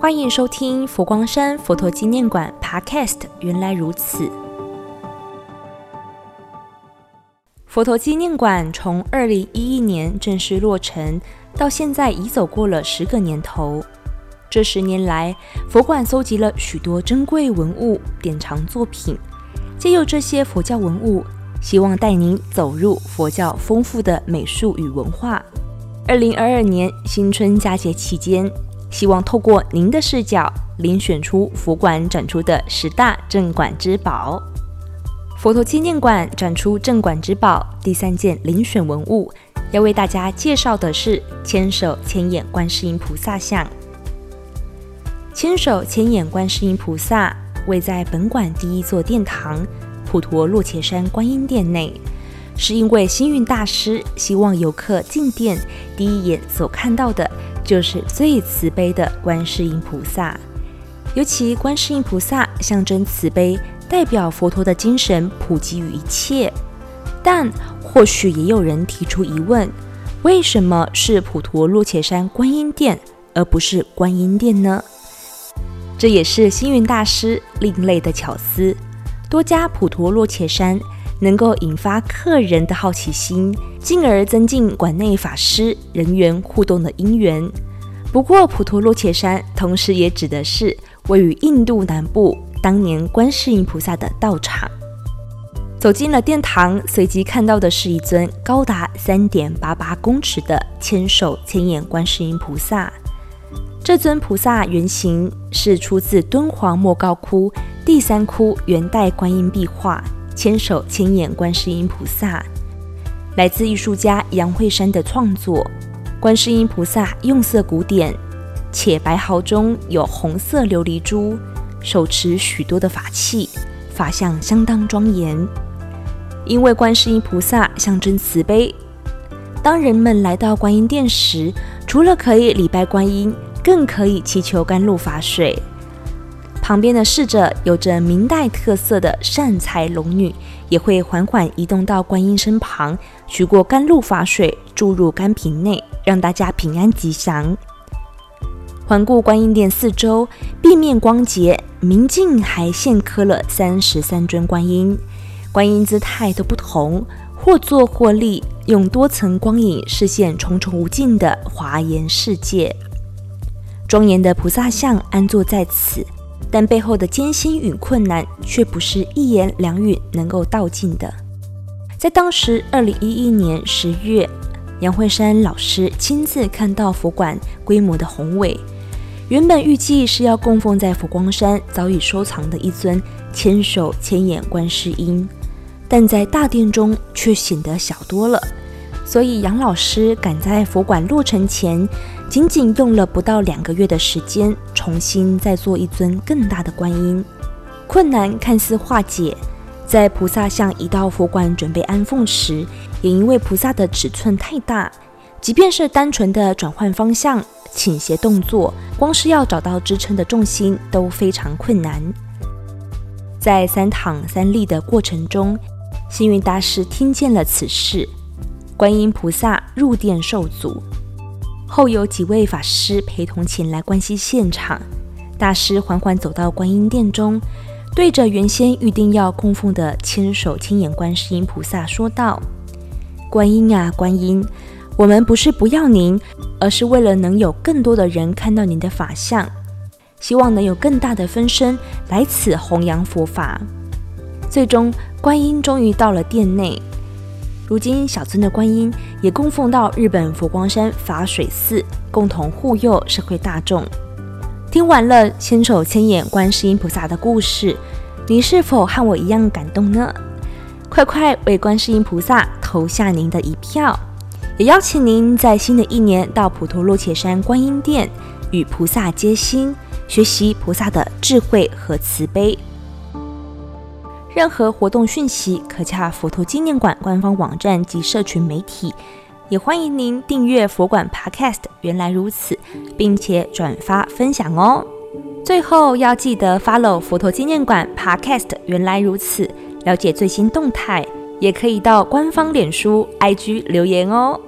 欢迎收听佛光山佛陀纪念馆 Podcast。原来如此，佛陀纪念馆从二零一一年正式落成，到现在已走过了十个年头。这十年来，佛馆搜集了许多珍贵文物、典藏作品，借由这些佛教文物，希望带您走入佛教丰富的美术与文化。二零二二年新春佳节期间。希望透过您的视角，遴选出佛馆展出的十大镇馆之宝。佛陀纪念馆展出镇馆之宝第三件遴选文物，要为大家介绍的是千手千眼观世音菩萨像。千手千眼观世音菩萨位在本馆第一座殿堂普陀洛伽山观音殿内，是因为星云大师希望游客进殿第一眼所看到的。就是最慈悲的观世音菩萨，尤其观世音菩萨象征慈悲，代表佛陀的精神普及于一切。但或许也有人提出疑问：为什么是普陀洛伽山观音殿，而不是观音殿呢？这也是星云大师另类的巧思，多加普陀洛伽山。能够引发客人的好奇心，进而增进馆内法师人员互动的因缘。不过，普陀洛伽山同时也指的是位于印度南部当年观世音菩萨的道场。走进了殿堂，随即看到的是一尊高达三点八八公尺的千手千眼观世音菩萨。这尊菩萨原型是出自敦煌莫高窟第三窟元代观音壁画。千手千眼观世音菩萨来自艺术家杨慧山的创作。观世音菩萨用色古典，且白毫中有红色琉璃珠，手持许多的法器，法相相当庄严。因为观世音菩萨象征慈悲，当人们来到观音殿时，除了可以礼拜观音，更可以祈求甘露法水。旁边的侍者有着明代特色的善财龙女，也会缓缓移动到观音身旁，取过甘露法水注入甘瓶内，让大家平安吉祥。环顾观音殿四周，壁面光洁明镜，还现刻了三十三尊观音，观音姿态都不同，或坐或立，用多层光影视线重重无尽的华严世界。庄严的菩萨像安坐在此。但背后的艰辛与困难，却不是一言两语能够道尽的。在当时，二零一一年十月，杨慧山老师亲自看到佛馆规模的宏伟。原本预计是要供奉在佛光山早已收藏的一尊千手千眼观世音，但在大殿中却显得小多了。所以杨老师赶在佛馆落成前。仅仅用了不到两个月的时间，重新再做一尊更大的观音，困难看似化解。在菩萨像移到佛馆准备安奉时，也因为菩萨的尺寸太大，即便是单纯的转换方向、倾斜动作，光是要找到支撑的重心都非常困难。在三躺三立的过程中，幸运大师听见了此事，观音菩萨入殿受阻。后有几位法师陪同前来关系现场。大师缓缓走到观音殿中，对着原先预定要供奉的千手千眼观世音菩萨说道：“观音啊，观音，我们不是不要您，而是为了能有更多的人看到您的法相，希望能有更大的分身来此弘扬佛法。”最终，观音终于到了殿内。如今，小尊的观音也供奉到日本佛光山法水寺，共同护佑社会大众。听完了千手千眼观世音菩萨的故事，你是否和我一样感动呢？快快为观世音菩萨投下您的一票！也邀请您在新的一年到普陀洛伽山观音殿，与菩萨接心，学习菩萨的智慧和慈悲。任何活动讯息可洽佛陀纪念馆官方网站及社群媒体，也欢迎您订阅佛馆 Podcast。原来如此，并且转发分享哦。最后要记得 follow 佛陀纪念馆 Podcast。原来如此，了解最新动态，也可以到官方脸书、IG 留言哦。